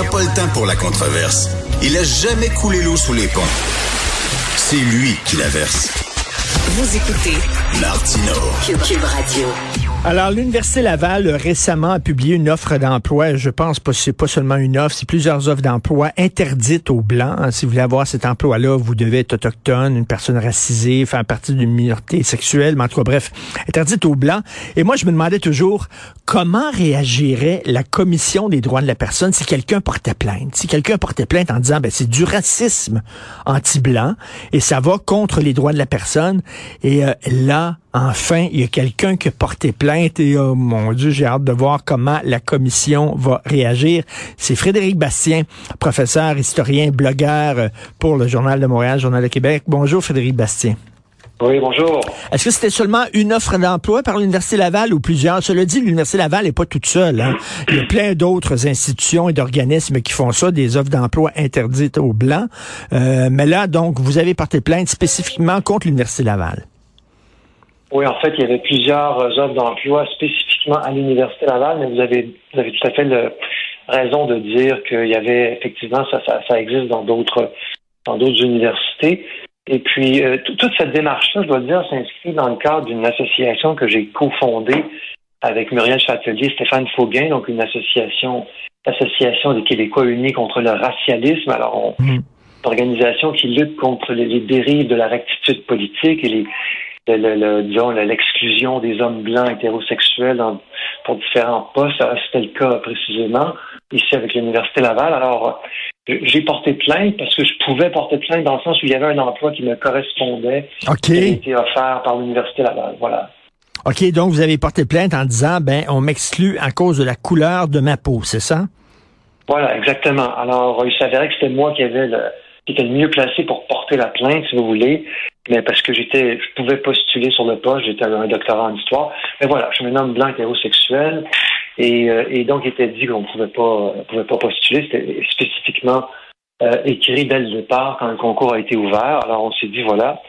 A pas le temps pour la controverse. Il a jamais coulé l'eau sous les ponts. C'est lui qui la verse. Vous écoutez Martino. Cube Radio. Alors, l'Université Laval récemment a publié une offre d'emploi. Je pense que c'est pas seulement une offre, c'est plusieurs offres d'emploi interdites aux Blancs. Si vous voulez avoir cet emploi-là, vous devez être autochtone, une personne racisée, faire partie d'une minorité sexuelle, mais en tout cas, bref, interdite aux Blancs. Et moi, je me demandais toujours comment réagirait la Commission des droits de la personne si quelqu'un portait plainte? Si quelqu'un portait plainte en disant, ben, c'est du racisme anti-blanc et ça va contre les droits de la personne. Et euh, là, Enfin, il y a quelqu'un qui a porté plainte et oh mon Dieu, j'ai hâte de voir comment la commission va réagir. C'est Frédéric Bastien, professeur, historien, blogueur euh, pour le Journal de Montréal, Journal de Québec. Bonjour Frédéric Bastien. Oui, bonjour. Est-ce que c'était seulement une offre d'emploi par l'Université Laval ou plusieurs? Cela dit, l'Université Laval n'est pas toute seule. Hein? Il y a plein d'autres institutions et d'organismes qui font ça, des offres d'emploi interdites aux Blancs. Euh, mais là, donc, vous avez porté plainte spécifiquement contre l'Université Laval. Oui, en fait, il y avait plusieurs euh, offres d'emploi spécifiquement à l'Université Laval, mais vous avez, vous avez tout à fait le, raison de dire qu'il y avait effectivement, ça, ça, ça existe dans d'autres dans d'autres universités. Et puis, euh, toute cette démarche-là, je dois dire, s'inscrit dans le cadre d'une association que j'ai cofondée avec Muriel Châtelier, Stéphane Fauguin, donc une association, association des Québécois unis contre le racialisme. Alors, on, mmh. une organisation qui lutte contre les, les dérives de la rectitude politique et les, le, disons, l'exclusion des hommes blancs hétérosexuels pour différents postes. C'était le cas précisément ici avec l'Université Laval. Alors, j'ai porté plainte parce que je pouvais porter plainte dans le sens où il y avait un emploi qui me correspondait, qui a été offert par l'Université Laval. Voilà. OK, donc vous avez porté plainte en disant, ben, on m'exclut à cause de la couleur de ma peau, c'est ça? Voilà, exactement. Alors, il s'avérait que c'était moi qui avait le, qui était le mieux placé pour porter la plainte, si vous voulez mais parce que j'étais, je pouvais postuler sur le poste, j'étais un doctorat en histoire. Mais voilà, je suis un homme blanc hétérosexuel, et, euh, et donc il était dit qu'on ne pouvait pas, postuler. C'était spécifiquement euh, écrit dès le départ quand le concours a été ouvert. Alors on s'est dit voilà,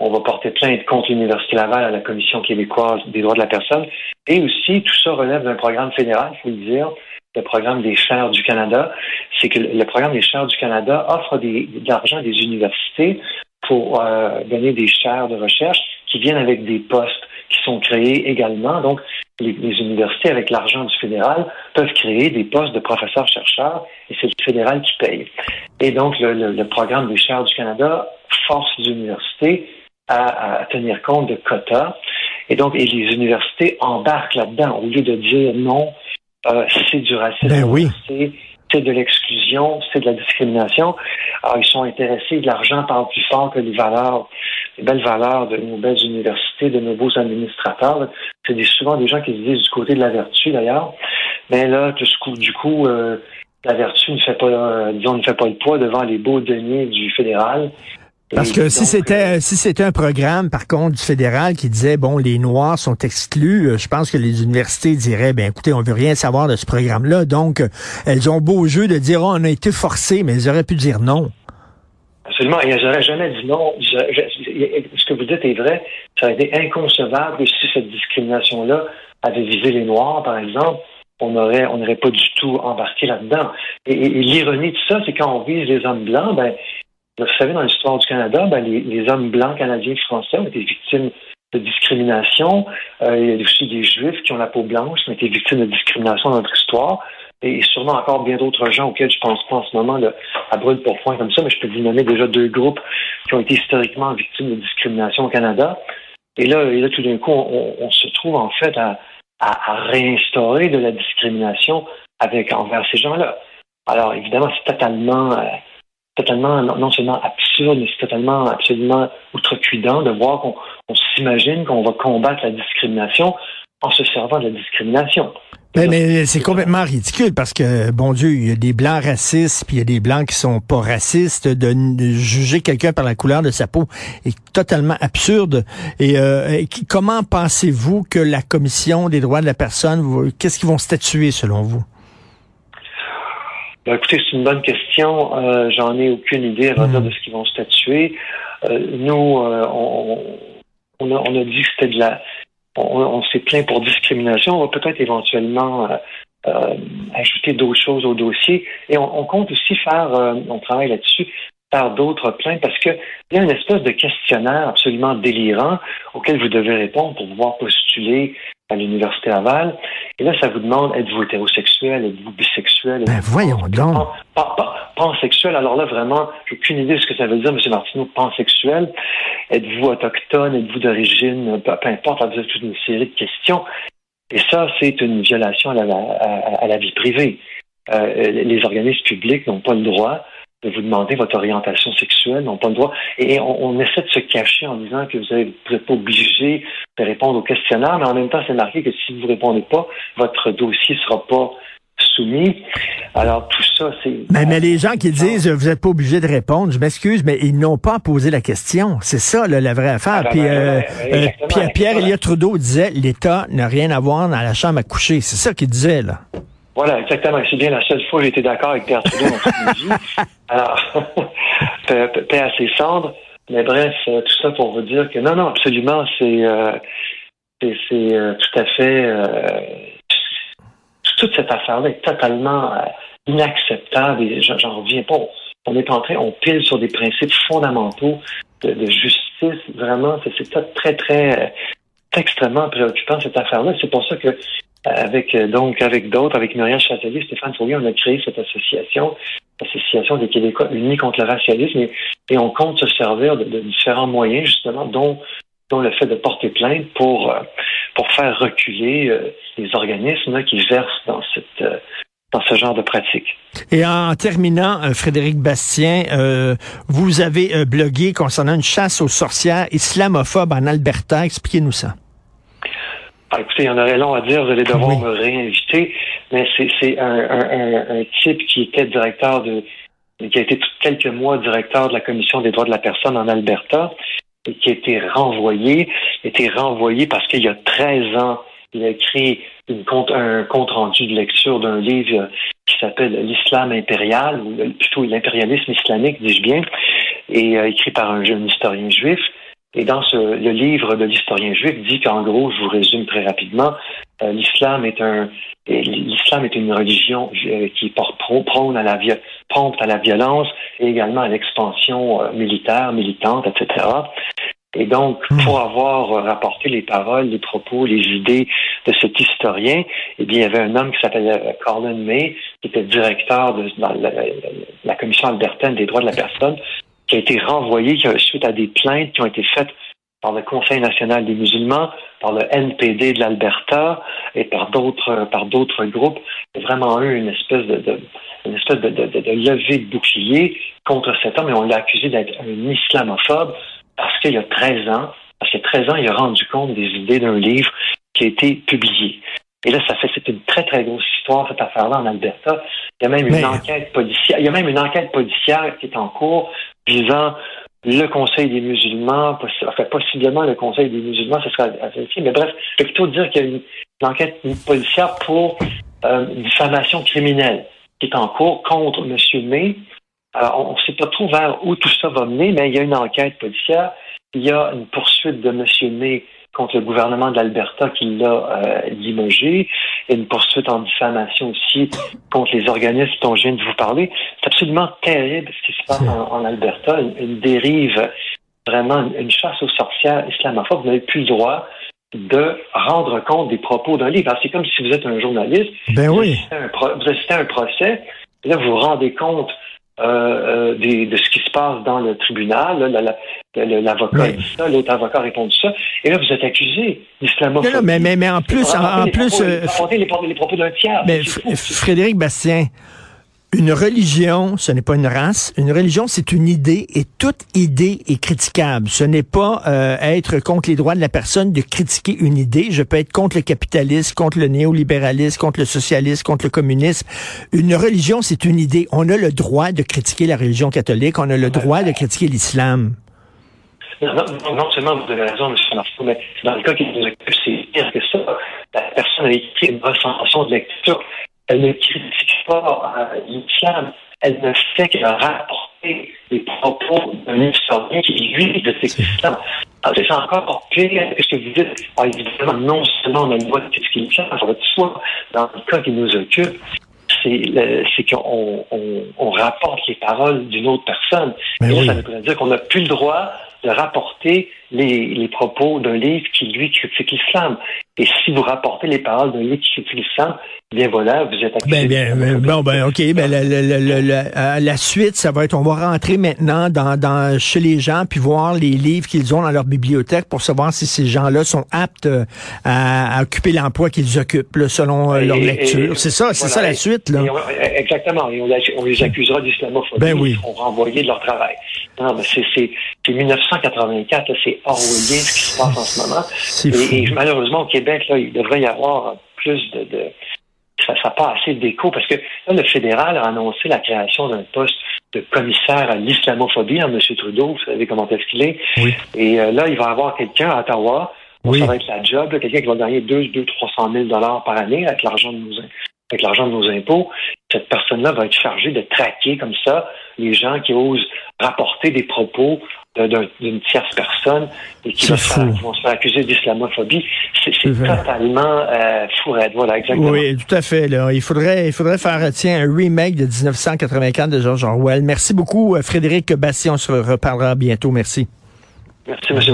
on va porter plainte contre l'Université Laval à la Commission québécoise des droits de la personne. Et aussi, tout ça relève d'un programme fédéral, il faut le dire, le programme des chaires du Canada. C'est que le programme des chaires du Canada offre de l'argent des universités pour euh, donner des chaires de recherche qui viennent avec des postes qui sont créés également. Donc, les, universités, avec l'argent du fédéral, peuvent créer des postes de professeurs-chercheurs et c'est le fédéral qui paye. Et donc, le, programme des chaires du Canada force les universités à, tenir compte de quotas. Et donc, et les universités embarquent là-dedans au lieu de dire non, euh, c'est du racisme. Ben oui c'est de l'exclusion, c'est de la discrimination. Alors, ils sont intéressés, l'argent parle plus fort que les valeurs, les belles valeurs de nos belles universités, de nos beaux administrateurs. C'est souvent des gens qui se disent du côté de la vertu, d'ailleurs. Mais là, du coup, du coup euh, la vertu ne fait pas, euh, disons, ne fait pas le poids devant les beaux deniers du fédéral. Parce que si c'était si c'était un programme par contre du fédéral qui disait bon les noirs sont exclus, euh, je pense que les universités diraient ben écoutez on veut rien savoir de ce programme-là. Donc euh, elles ont beau jeu de dire oh, on a été forcés, mais elles auraient pu dire non. Absolument, elles n'auraient jamais dit non. ce que vous dites est vrai. Ça aurait été inconcevable si cette discrimination-là avait visé les noirs, par exemple. On aurait, on n'aurait pas du tout embarqué là-dedans. Et, et l'ironie de ça, c'est quand on vise les hommes blancs, ben vous savez, dans l'histoire du Canada, ben, les, hommes blancs canadiens et français ont été victimes de discrimination. Euh, il y a aussi des Juifs qui ont la peau blanche, qui ont été victimes de discrimination dans notre histoire. Et sûrement encore bien d'autres gens auxquels je pense pas en ce moment à brûle pour point comme ça, mais je peux vous nommer déjà deux groupes qui ont été historiquement victimes de discrimination au Canada. Et là, là tout d'un coup, on, se trouve en fait à, réinstaurer de la discrimination avec envers ces gens-là. Alors évidemment, c'est totalement euh, totalement, non seulement absurde, mais c'est totalement, absolument outrecuidant de voir qu'on s'imagine qu'on va combattre la discrimination en se servant de la discrimination. Mais, mais c'est complètement ridicule parce que, bon Dieu, il y a des blancs racistes, puis il y a des blancs qui sont pas racistes. De, juger quelqu'un par la couleur de sa peau est totalement absurde. Et, euh, comment pensez-vous que la Commission des droits de la personne, qu'est-ce qu'ils vont statuer selon vous? Ben, écoutez, c'est une bonne question. Euh, J'en ai aucune idée à hmm. de ce qu'ils vont statuer. Euh, nous, euh, on, on, a, on, a, dit que c'était de la on, s'est plaint pour discrimination. On va peut-être éventuellement euh, euh, ajouter d'autres choses au dossier. Et on, compte aussi faire, euh, on travaille là-dessus, faire d'autres plaintes parce qu'il y a une espèce de questionnaire absolument délirant auquel vous devez répondre pour pouvoir postuler à l'Université Laval. Et là, ça vous demande, êtes-vous hétérosexuel, êtes-vous bisexuel? ben voyons donc. pansexuel, alors là, vraiment, j'ai aucune idée de ce que ça veut dire, M. Martineau, pansexuel. Êtes-vous autochtone, êtes-vous d'origine, peu, importe, ça toute une série de questions. Et ça, c'est une violation à la, à, la vie privée. Euh, les organismes publics n'ont pas le droit de vous demander votre orientation sexuelle, n'ont pas le droit. Et on, essaie de se cacher en disant que vous n'êtes pas obligé de répondre au questionnaire, mais en même temps, c'est marqué que si vous ne répondez pas, votre dossier ne sera pas soumis. Alors, tout ça, c'est... Mais, mais les gens qui disent, vous n'êtes pas obligé de répondre, je m'excuse, mais ils n'ont pas posé la question. C'est ça, la vraie affaire. Ah, Puis, ben, euh, ben, euh, Pierre, Pierre Elliott Trudeau disait, l'État n'a rien à voir dans la chambre à coucher. C'est ça qu'il disait, là. Voilà, exactement. C'est bien la seule fois où j'ai été d'accord avec Pierre Trudeau dans toute vie. Alors, paix à ses cendres. Mais bref, euh, tout ça pour vous dire que non, non, absolument, c'est euh, c'est euh, tout à fait euh, toute cette affaire-là est totalement inacceptable et j'en reviens pas. On est en train, on pile sur des principes fondamentaux de, de justice. Vraiment, c'est très, très, extrêmement préoccupant cette affaire-là. C'est pour ça que avec euh, donc avec d'autres, avec Muriel Châtelier, Stéphane Fourier, on a créé cette association, l'association des Québécois unis contre le racialisme, et, on compte se servir de, différents moyens justement, dont dont le fait de porter plainte pour euh, pour faire reculer euh, les organismes qui versent dans cette dans ce genre de pratique. Et en terminant, Frédéric Bastien, vous avez blogué concernant une chasse aux sorcières islamophobes en Alberta. Expliquez-nous ça. Ah, écoutez, il y en aurait long à dire, vous allez devoir me réinviter, mais c'est un, type qui était directeur de, qui a été quelques mois directeur de la Commission des droits de la personne en Alberta et qui a été renvoyé, a été renvoyé parce qu'il y a 13 ans, il a écrit une compte, un compte rendu de lecture d'un livre qui s'appelle L'islam impérial, ou plutôt l'impérialisme islamique, dis-je bien, et euh, écrit par un jeune historien juif. Et dans ce, le livre de l'historien juif dit qu'en gros, je vous résume très rapidement, euh, l'islam est un l'islam est une religion euh, qui porte prône à la prompte à la violence et également à l'expansion euh, militaire, militante, etc. Et donc, hmm. pour avoir rapporté les paroles, les propos, les idées de cet historien, eh bien, il y avait un homme qui s'appelait Colin May, qui était directeur de la, la, commission albertaine des droits de la personne, qui a été renvoyé suite à des plaintes qui ont été faites par le Conseil national des musulmans, par le NPD de l'Alberta et par d'autres par d'autres groupes. Il y a vraiment eu une espèce de, une espèce de, de, de, levée de bouclier contre cet homme et on l'a accusé d'être un islamophobe parce qu'il y a 13 ans, parce qu'il y a 13 ans, il a rendu compte des idées d'un livre qui a été publié. Et là, ça fait, c'est une très, très grosse histoire, cette affaire-là, en Alberta. Il y a même une enquête policière, il y a même une enquête policière qui est en cours visant le Conseil des musulmans, enfin, possiblement le Conseil des musulmans, ce sera à mais bref, je vais plutôt dire qu'il y a une, enquête policière pour euh, diffamation criminelle qui est en cours contre M. May. Alors, on ne sait pas trop vers où tout ça va mener, mais il y a une enquête policière. Il y a une poursuite de M. May contre le gouvernement de l'Alberta qui l'a euh, limogé. Il y a une poursuite en diffamation aussi contre les organismes dont je viens de vous parler. C'est absolument terrible ce qui se passe en, Alberta, une, dérive, vraiment une, chasse aux sorcières islamophobes. Vous n'avez plus le droit de rendre compte des propos d'un livre. C'est comme si vous êtes un journaliste, ben vous, oui. vous assistez à un procès, et là vous vous rendez compte euh, euh de ce qui se passe dans le tribunal. L'avocat dit ça, l'autre avocat répond ça. Et là, vous êtes accusé d'islamophobie. Mais, mais, mais, en plus, en, plus... Euh, les, propos, d'un tiers. Mais Frédéric Bastien, Une religion, ce n'est pas une race. Une religion, c'est une idée et toute idée est critiquable. Ce n'est pas euh, être contre les droits de la personne de critiquer une idée. Je peux être contre le capitalisme, contre le néolibéralisme, contre le socialisme, contre le communisme. Une religion, c'est une idée. On a le droit de critiquer la religion catholique. On a le droit de critiquer l'islam. Non, seulement vous avez raison, M. Marceau, mais dans le cas qui nous occupe, c'est pire que ça. La personne a écrit une recension de lecture. Elle ne critique pas euh, l'islam. Elle ne fait que rapporter les propos d'un historien qui, lui, de cet islam. C'est encore pire que ce que vous dites. Évidemment, non seulement on a le droit de critiquer l'islam, ça va de soi. Dans le cas qui nous occupe, c'est qu'on on, on, rapporte les paroles d'une autre personne. Mais Et oui. ça voudrait dire qu'on n'a plus le droit de rapporter les, les propos d'un livre qui, lui, critique l'islam. Et si vous rapportez les paroles d'un livre qui critique l'islam, bien voilà, vous êtes accusé. Ben, bien, bon, ben, OK. Ben, la, la, la, la, la, la suite, ça va être, on va rentrer maintenant dans, dans, chez les gens puis voir les livres qu'ils ont dans leur bibliothèque pour savoir si ces gens-là sont aptes euh, à, à occuper l'emploi qu'ils occupent, là, selon euh, leur lecture. C'est ça, c'est voilà. ça la suite, là. Et on- exactement. Et on, on les accusera d'islamophobie. Ben oui. Ils seront renvoyés de leur travail. Non, mais c'est, c'est, c'est 1984, là, c'est orwellien ce qui se passe en ce moment. Et, et malheureusement, au Québec, là, il devrait y avoir plus de... de ça n'a pas assez d'écho parce que là, le fédéral a annoncé la création d'un poste de commissaire à l'islamophobie, hein, M. Trudeau, vous savez comment est-ce qu'il est. Oui. Et euh, là, il va y avoir quelqu'un à Ottawa, Oui. ça va être la job, quelqu'un qui va gagner 2, 2 300 000 dollars par année avec l'argent de nos avec l'argent de nos impôts. Cette personne-là va être chargée de traquer comme ça les gens qui osent rapporter des propos d'une tierce personne et qui, va faire- vont se faire accuser d'islamophobie. C'est totalement euh, fourette. Voilà, exactement. Oui, tout à fait. Là. Il faudrait, il faudrait faire tiens, un remake de 1984 de George Orwell. Merci beaucoup, euh, Frédéric Bastien. On se reparlera bientôt. Merci. Merci, M. Martin.